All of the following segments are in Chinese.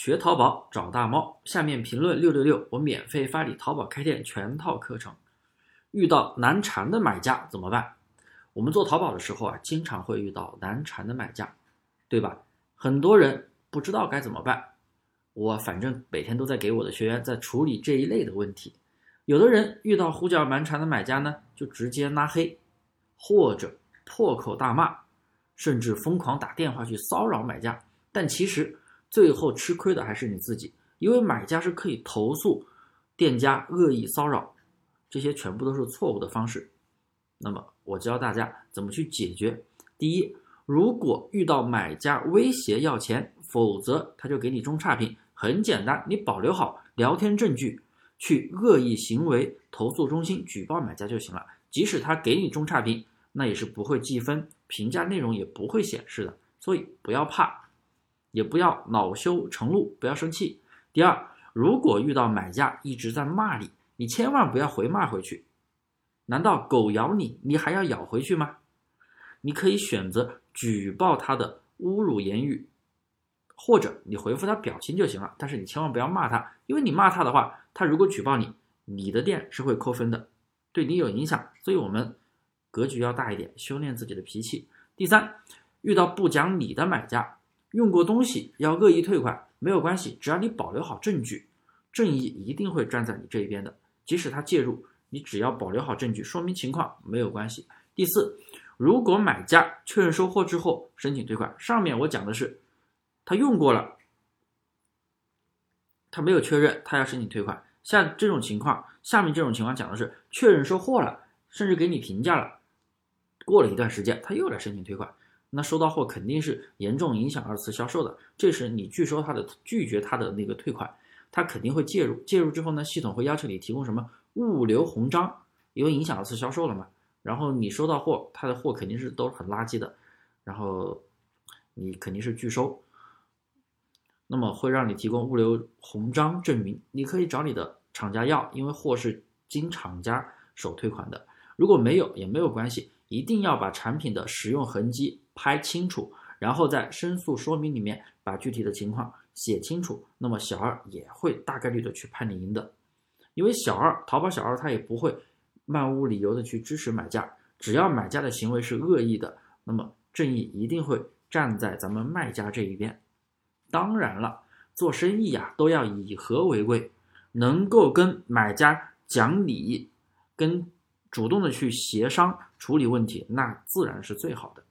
学淘宝找大猫，下面评论六六六，我免费发你淘宝开店全套课程。遇到难缠的买家怎么办？我们做淘宝的时候啊，经常会遇到难缠的买家，对吧？很多人不知道该怎么办。我反正每天都在给我的学员在处理这一类的问题。有的人遇到胡搅蛮缠的买家呢，就直接拉黑，或者破口大骂，甚至疯狂打电话去骚扰买家。但其实最后吃亏的还是你自己，因为买家是可以投诉店家恶意骚扰，这些全部都是错误的方式。那么我教大家怎么去解决。第一，如果遇到买家威胁要钱，否则他就给你中差评。很简单，你保留好聊天证据，去恶意行为投诉中心举报买家就行了。即使他给你中差评，那也是不会计分，评价内容也不会显示的。所以不要怕，也不要恼羞成怒，不要生气。第二，如果遇到买家一直在骂你，你千万不要回骂回去。难道狗咬你，你还要咬回去吗？你可以选择举报他的侮辱言语。或者你回复他表情就行了，但是你千万不要骂他，因为你骂他的话，他如果举报你，你的店是会扣分的，对你有影响。所以我们格局要大一点，修炼自己的脾气。第三，遇到不讲理的买家，用过东西要恶意退款没有关系，只要你保留好证据，正义一定会站在你这一边的。即使他介入，你只要保留好证据，说明情况没有关系。第四，如果买家确认收货之后申请退款，上面我讲的是。他用过了，他没有确认，他要申请退款。像这种情况，下面这种情况讲的是确认收货了，甚至给你评价了，过了一段时间他又来申请退款，那收到货肯定是严重影响二次销售的。这时你拒收他的拒绝他的那个退款，他肯定会介入。介入之后呢，系统会要求你提供什么物流红章，因为影响二次销售了嘛。然后你收到货，他的货肯定是都是很垃圾的，然后你肯定是拒收。那么会让你提供物流红章证明，你可以找你的厂家要，因为货是经厂家手退款的。如果没有也没有关系，一定要把产品的使用痕迹拍清楚，然后在申诉说明里面把具体的情况写清楚。那么小二也会大概率的去判你赢的，因为小二淘宝小二他也不会漫无理由的去支持买家，只要买家的行为是恶意的，那么正义一定会站在咱们卖家这一边。当然了，做生意呀都要以和为贵，能够跟买家讲理，跟主动的去协商处理问题，那自然是最好的。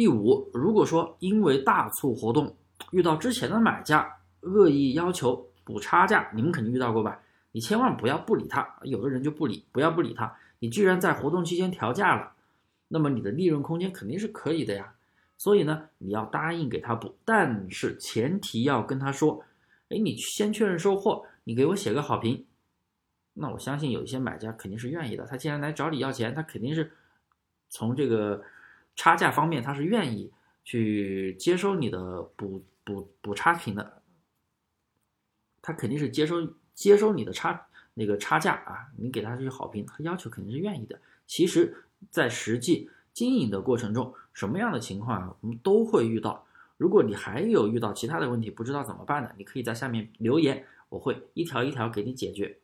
第五，如果说因为大促活动遇到之前的买家恶意要求补差价，你们肯定遇到过吧？你千万不要不理他，有的人就不理，不要不理他。你居然在活动期间调价了，那么你的利润空间肯定是可以的呀。所以呢，你要答应给他补，但是前提要跟他说，哎，你先确认收货，你给我写个好评。那我相信有一些买家肯定是愿意的，他既然来找你要钱，他肯定是从这个差价方面他是愿意去接收你的补补补差评的，他肯定是接收接收你的差那个差价啊，你给他这些好评，他要求肯定是愿意的。其实，在实际。经营的过程中，什么样的情况啊，我们都会遇到。如果你还有遇到其他的问题，不知道怎么办的，你可以在下面留言，我会一条一条给你解决。